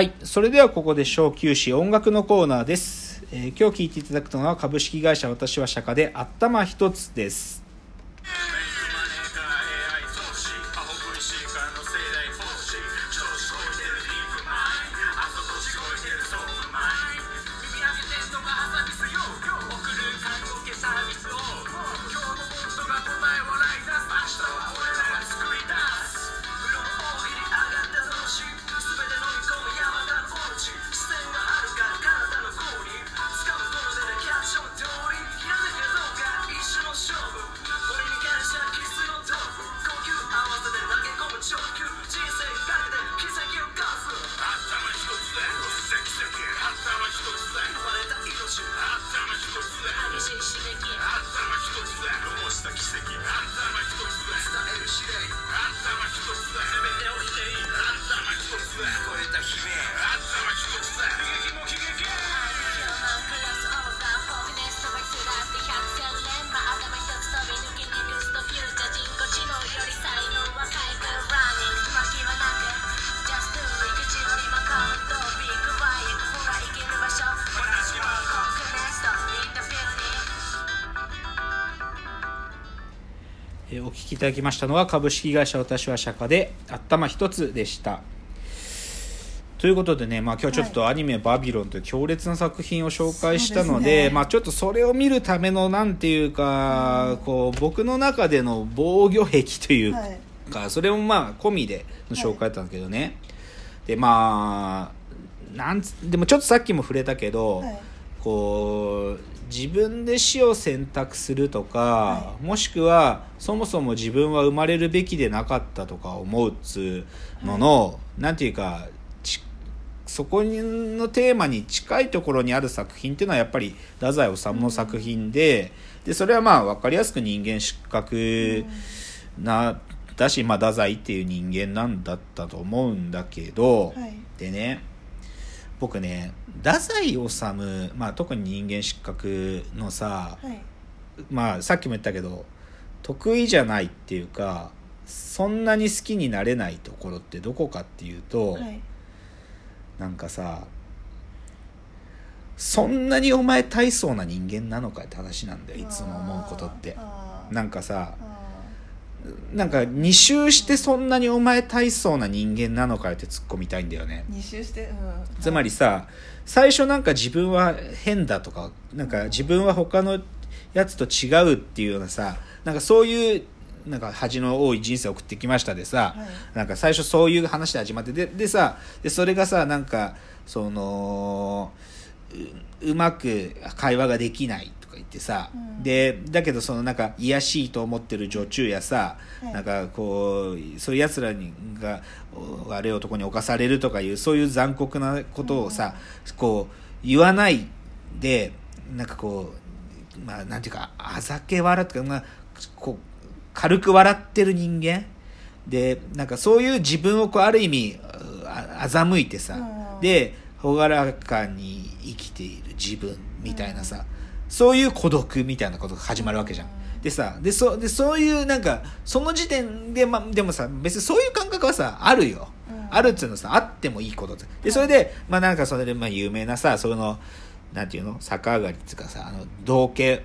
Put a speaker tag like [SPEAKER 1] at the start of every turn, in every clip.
[SPEAKER 1] はい。それではここで小休止音楽のコーナーです。えー今日聴いていただくのは株式会社私は釈迦で頭一つです。きいただきましたのは株式会社私は釈迦で頭一つでした。ということでね、まあ、今日ちょっとアニメ「バビロン」という強烈な作品を紹介したので
[SPEAKER 2] ね。
[SPEAKER 1] まあ、ちょっとそれを見るためのなんていうか、こう僕の中での防御壁という
[SPEAKER 2] はい。
[SPEAKER 1] か、それもまあ込みでの紹介だったんだけどね、でまあなんつでもちょっとさっきも触れたけど、
[SPEAKER 2] はい
[SPEAKER 1] こう自分で死を選択するとか、
[SPEAKER 2] は
[SPEAKER 1] もしくはそもそも自分は生まれるべきでなかったとか思うっつうのの、なんていうかちそこのテーマに近いところにある作品っていうのはやっぱり太宰治の作品で,、でそれはまあ分かりやすく人間失格な、だし、まあ、太宰っていう人間なんだったと思うんだけど、
[SPEAKER 2] はい。
[SPEAKER 1] でね僕ね太宰治、まあ、特に人間失格のさ、
[SPEAKER 2] はい。
[SPEAKER 1] まあさっきも言ったけど得意じゃないっていうかそんなに好きになれないところってどこかっていうと、
[SPEAKER 2] はい。
[SPEAKER 1] なんかさそんなにお前大層な人間なのかって話なんだよいつも思うことって。なんかさ
[SPEAKER 2] あ
[SPEAKER 1] なんか2周してそんなにお前大層な人間なのかよって突っ込みたいんだよね。
[SPEAKER 2] ー二周して、うん、
[SPEAKER 1] つまりさ最初なんか自分は変だとかなんか自分は他のやつと違うっていうようなさなんかそういうなんか恥の多い人生を送ってきましたでさ、
[SPEAKER 2] はい。
[SPEAKER 1] なんか最初そういう話で始まってででさでそれがさなんかそのううまく会話ができない言ってさ、
[SPEAKER 2] うん。
[SPEAKER 1] でだけどそのなんか癒やしいと思ってる女中やさ、
[SPEAKER 2] はい。
[SPEAKER 1] なんかこうそういうやつらにがお悪い男に侵されるとかいうそういう残酷なことをさ、こう言わないでなんかこうまあなんていうかあざけ笑ってか、まあ、こう軽く笑ってる人間。でなんかそういう自分をこうある意味あ欺いてさ、
[SPEAKER 2] うん。
[SPEAKER 1] で朗らかに生きている自分みたいなさ、そういう孤独みたいなことが始まるわけじゃん。でさでそでそういうなんかその時点で、ま、でもさ別にそういう感覚はさあるよ、
[SPEAKER 2] うん。
[SPEAKER 1] あるっていうのはさあってもいいことででそれでまあなんかそれでまあ有名なさそのなんていうの？逆上がりっていうかさあの同系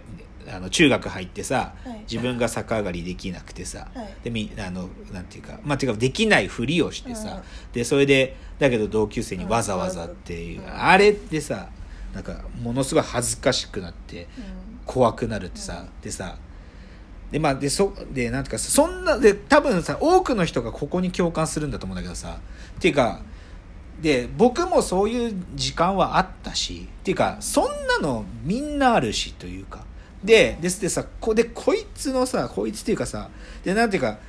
[SPEAKER 1] あの中学入ってさ、
[SPEAKER 2] はい。
[SPEAKER 1] 自分が逆上がりできなくてさ、
[SPEAKER 2] はい。
[SPEAKER 1] でみあのなんていうかまあていうかできないふりをしてさ、
[SPEAKER 2] うん。
[SPEAKER 1] でそれでだけど同級生にわざわざっていう、
[SPEAKER 2] うん。
[SPEAKER 1] あれってさなんかものすごい恥ずかしくなって
[SPEAKER 2] うん。
[SPEAKER 1] 怖くなるってさ、でさでまあでそでなんていうかそんなで多分さ多くの人がここに共感するんだと思うんだけどさっていうかで僕もそういう時間はあったしっていうかそんなのみんなあるしというかでですでさこでこいつのさこいつっていうかさでなんていうか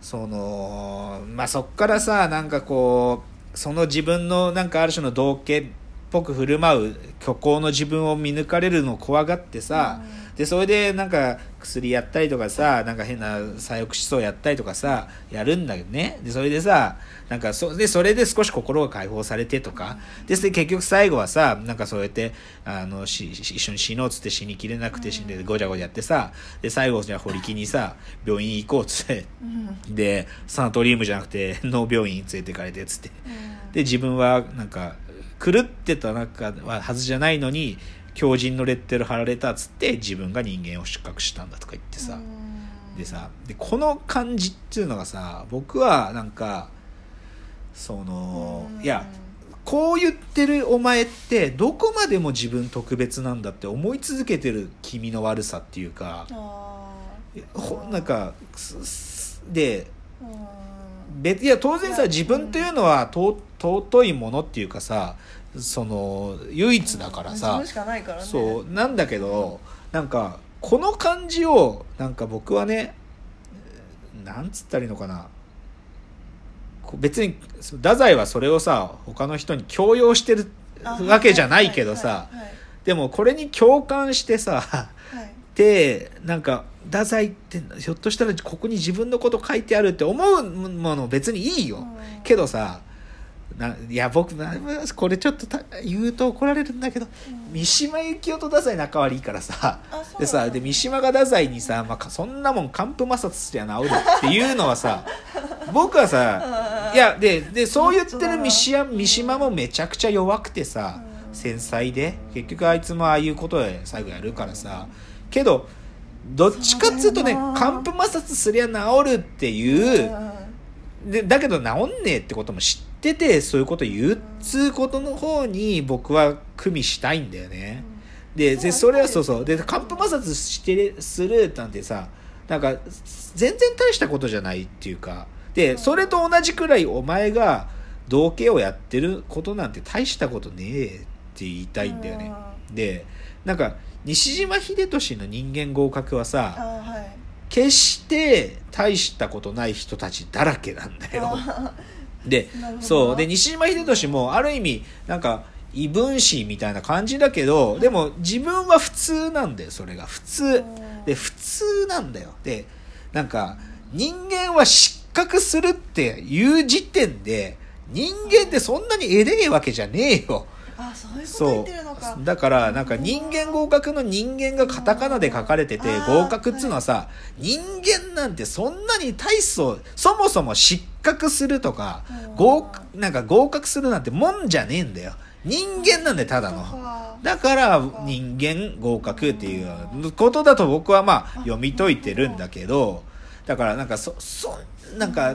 [SPEAKER 1] そのまあそっからさなんかこうその自分のなんかある種の道家っぽく振る舞う虚構の自分を見抜かれるのを怖がってさ、でそれでなんか薬やったりとかさなんか変な左翼思想やったりとかさやるんだけどね。でそれでさなんかそでそれで少し心が解放されてとか。でそれで結局最後はさなんかそうやってあのしし一緒に死のうっつって死にきれなくて死んでごちゃごちゃやってさで最後じゃあ堀木にさ病院行こうっつって。
[SPEAKER 2] うん。
[SPEAKER 1] でサナトリウムじゃなくて脳病院に連れてかれてっつって。
[SPEAKER 2] うん。
[SPEAKER 1] で自分はなんか狂ってた中ははずじゃないのに強靭のレッテル貼られたっつって自分が人間を失格したんだとか言ってさ、
[SPEAKER 2] うん。
[SPEAKER 1] でさでこの感じっていうのがさ僕はなんかその
[SPEAKER 2] うん。
[SPEAKER 1] いやこう言ってるお前ってどこまでも自分特別なんだって思い続けてる君の悪さっていうか
[SPEAKER 2] あ
[SPEAKER 1] ほなんかで別いや当然さ自分っていうのは尊尊いものっていうかさその唯一だからさそうなんだけどなんかこの感じをなんか僕はねなんつったらいいのかな。別に太宰はそれをさ他の人に強要してる
[SPEAKER 2] あ
[SPEAKER 1] わけじゃないけどさでもこれに共感してさ
[SPEAKER 2] はいはい。
[SPEAKER 1] でなんか太宰ってひょっとしたらここに自分のこと書いてあるって思うもの別にいいよ、
[SPEAKER 2] うん。
[SPEAKER 1] けどさないや僕なこれちょっとた言うと怒られるんだけど、
[SPEAKER 2] うん。
[SPEAKER 1] 三島由紀夫と太宰仲悪いからさ。でさで三島が太宰にさ、まあか、そんなもん寒風摩擦すりゃ治るっていうのはさ 僕はさ
[SPEAKER 2] うん。
[SPEAKER 1] いやででそう言ってる三
[SPEAKER 2] 本
[SPEAKER 1] 島三島もめちゃくちゃ弱くてさ、
[SPEAKER 2] うん。
[SPEAKER 1] 繊細で結局あいつもああいうことで最後やるからさ。けどどっちかっつうとね
[SPEAKER 2] そうだよな。
[SPEAKER 1] 寒風摩擦すりゃ治るっていううでだけど治んねえってことも知っててそういうこと言うっつうことの方に僕は組みしたいんだよね。でで
[SPEAKER 2] そ
[SPEAKER 1] れは
[SPEAKER 2] そ
[SPEAKER 1] そううそう。で寒風摩擦してするなんてさなんか全然大したことじゃないっていうか。でそれと同じくらいお前が道家をやってることなんて大したことねえって言いたいんだよね。でなんか西島秀俊の人間合格は
[SPEAKER 2] あ
[SPEAKER 1] さ
[SPEAKER 2] はい。
[SPEAKER 1] 決して大したことない人たちだらけなんだよ。
[SPEAKER 2] あ
[SPEAKER 1] でそう。で西島秀俊もある意味なんか異分子みたいな感じだけどでも自分は普通なんだよそれが。普通。
[SPEAKER 2] うん
[SPEAKER 1] で普通なんだよ。でなんか人間は失格するっていう時点で人間ってそんなに偉えわけじゃねえよ。
[SPEAKER 2] あそういうこと
[SPEAKER 1] だからなんか人間合格の人間がカタカナで書かれてて合格っつうのはさ人間なんてそんなに大層そもそも失格するとか
[SPEAKER 2] うん。
[SPEAKER 1] 合格なんか合格するなんてもんじゃねえんだよ。人間なんだよただの。
[SPEAKER 2] か。
[SPEAKER 1] だから人間合格っていうことだと僕はまあ読み解いてるんだけどだからなんかそそなんか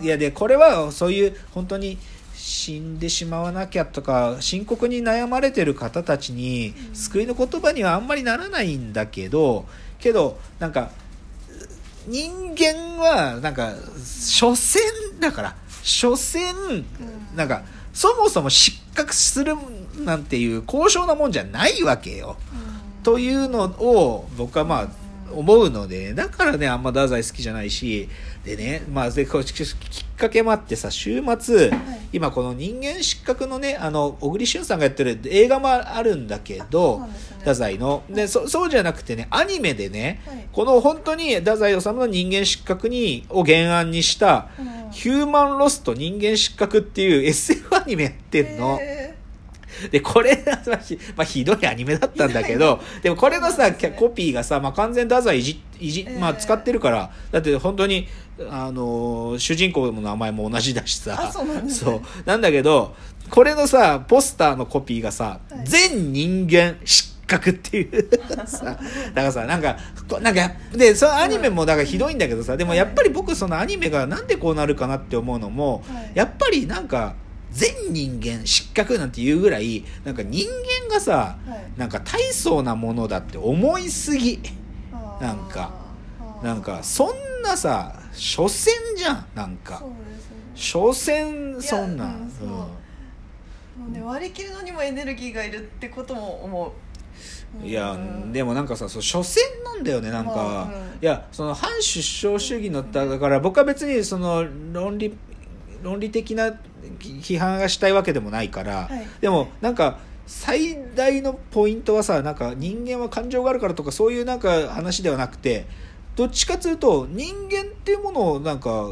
[SPEAKER 1] いやでこれはそういう本当に死んでしまわなきゃとか深刻に悩まれてる方たちに
[SPEAKER 2] うん。
[SPEAKER 1] 救いの言葉にはあんまりならないんだけどけどなんか人間はなんか所詮だから所詮
[SPEAKER 2] ん
[SPEAKER 1] なんかそもそも失格するなんていう高尚なもんじゃないわけよ。というのを僕はまあ思うのでだからねあんま太宰好きじゃないしでねまあでこうききっかけもあってさ週末、今この人間失格のねあの小栗旬さんがやってる映画もあるんだけど
[SPEAKER 2] ね。
[SPEAKER 1] 太宰の。でそそうじゃなくてねアニメでね、
[SPEAKER 2] はい。
[SPEAKER 1] この本当に太宰治の人間失格にを原案にした
[SPEAKER 2] うん。
[SPEAKER 1] ヒューマンロスト人間失格っていう SF アニメやってんの。
[SPEAKER 2] へ
[SPEAKER 1] で、これ、まあひまあ、ひどいアニメだったんだけど、でもこれのさ、コピーがさ、まあ、完全太宰いじ、いじ、まあ、
[SPEAKER 2] えー
[SPEAKER 1] 使ってるから、だって本当に、あのー主人公の名前も同じだしさ、
[SPEAKER 2] あそう
[SPEAKER 1] そう。なんだけど、これのさ、ポスターのコピーがさ、
[SPEAKER 2] はい。
[SPEAKER 1] 全人間失格っていうさ、だからさ、なんか、こなんか、で、そのアニメもだからひどいんだけどさ、でもやっぱり僕そのアニメがなんでこうなるかなって思うのも、
[SPEAKER 2] はい。
[SPEAKER 1] やっぱりなんか、全人間失格なんていうぐらい、なんか人間がさ、
[SPEAKER 2] はい。
[SPEAKER 1] なんか大層なものだって思いすぎ。なんかなんか、そんなさ、所詮じゃん、なんか。
[SPEAKER 2] ね。
[SPEAKER 1] 所詮そんな。
[SPEAKER 2] うんそう。もうね割り切るのにもエネルギーがいるってことも思う。
[SPEAKER 1] うん。いや
[SPEAKER 2] うん
[SPEAKER 1] でもなんかさそう所詮なんだよねなんか、
[SPEAKER 2] まあうん。
[SPEAKER 1] いやその反出生主義のだから僕は別にその論理論理的な批判がしたいわけでもないから、
[SPEAKER 2] はい。
[SPEAKER 1] でもなんか最大のポイントはさなんか人間は感情があるからとかそういうなんか話ではなくてどっちかというと人間っていうものをなんか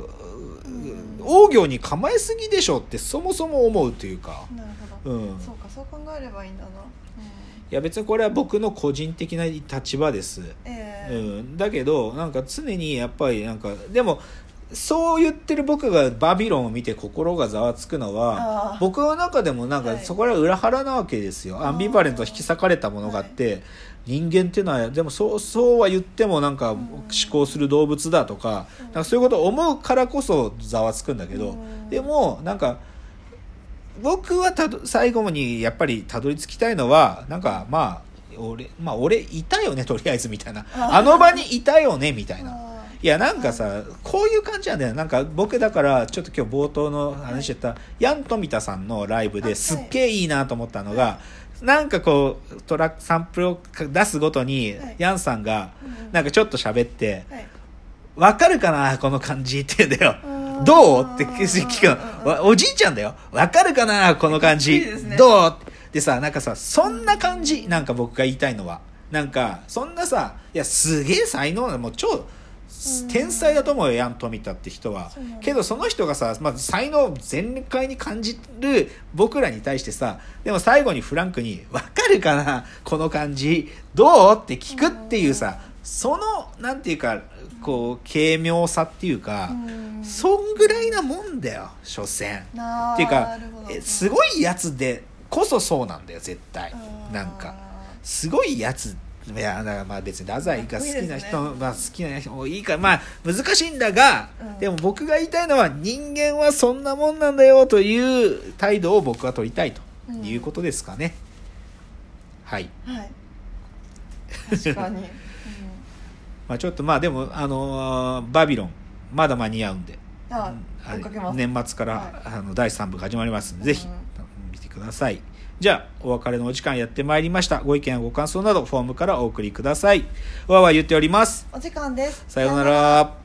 [SPEAKER 1] 王行に構えすぎでしょってそもそも思うというか、
[SPEAKER 2] なるほど、
[SPEAKER 1] うん、
[SPEAKER 2] そうかそう考えればいいんだな、うん、
[SPEAKER 1] いや別にこれは僕の個人的な立場です、
[SPEAKER 2] ええ。
[SPEAKER 1] うん、だけどなんか常にやっぱりなんかでもそう言ってる僕がバビロンを見て心がざわつくのは僕の中でもなんか
[SPEAKER 2] はい。
[SPEAKER 1] そこら裏腹なわけですよ、
[SPEAKER 2] あー。
[SPEAKER 1] アンビバレント引き裂かれたものがあって、人間っていうのはでもそうそうは言ってもなんか思考する動物だとか,、なんかそういうことを思うからこそざわつくんだけど、
[SPEAKER 2] うん。
[SPEAKER 1] でもなんか僕はたど最後にやっぱりたどり着きたいのはなんかまあ俺まあ俺いたよねとりあえずみたいな。
[SPEAKER 2] あ
[SPEAKER 1] の場にいたよねみたいな。
[SPEAKER 2] あ
[SPEAKER 1] いやなんかさこういう感じなんだよ。なんか僕だからちょっと今日冒頭の話してた、ヤン富田さんのライブですっげえいいなと思ったのが、なんかこうトラックサンプルを出すごとに、
[SPEAKER 2] はい。
[SPEAKER 1] ヤンさんが
[SPEAKER 2] うん
[SPEAKER 1] なんかちょっと喋って
[SPEAKER 2] はい「
[SPEAKER 1] わかるかなこの感じ」って言うんだよ。
[SPEAKER 2] うん「
[SPEAKER 1] どう?」って聞く
[SPEAKER 2] うん
[SPEAKER 1] のわおじいちゃんだよ「わかるかなこの感じ。
[SPEAKER 2] いいね。
[SPEAKER 1] どう?」でさなんかさそんな感じ。なんか僕が言いたいのは。なんかそんなさいやすげえ才能なもう超
[SPEAKER 2] うん
[SPEAKER 1] 天才だと思うよヤン富田って人は。
[SPEAKER 2] そうなんだ。
[SPEAKER 1] けどその人がさ、まず才能を全開に感じる僕らに対してさでも最後にフランクに「わかるかなこの感じどう?」って聞くっていうさそのなんていうかこう軽妙さっていうか、
[SPEAKER 2] うん。
[SPEAKER 1] そんぐらいなもんだよ所詮。
[SPEAKER 2] な
[SPEAKER 1] っていうかすごいやつでこそそうなんだよ絶対。
[SPEAKER 2] うん。
[SPEAKER 1] なんかすごいやついやだからまあ別に太宰が好きな人、
[SPEAKER 2] ね
[SPEAKER 1] まあ、好きな人もいいからまあ難しいんだが、
[SPEAKER 2] うん。
[SPEAKER 1] でも僕が言いたいのは人間はそんなもんなんだよという態度を僕は取りたいということですかね、はい、
[SPEAKER 2] はい。確かに、うん。
[SPEAKER 1] まあ、ちょっとまあでもあのーバビロンまだ間に合うんで。年末から、
[SPEAKER 2] はい。
[SPEAKER 1] あの第3部が始まりますので、ぜひ
[SPEAKER 2] うん。
[SPEAKER 1] 見てくださいじゃあお別れのお時間やってまいりました。ご意見やご感想などフォームからお送りください。わーわー言っております。
[SPEAKER 2] お時間です。
[SPEAKER 1] さようなら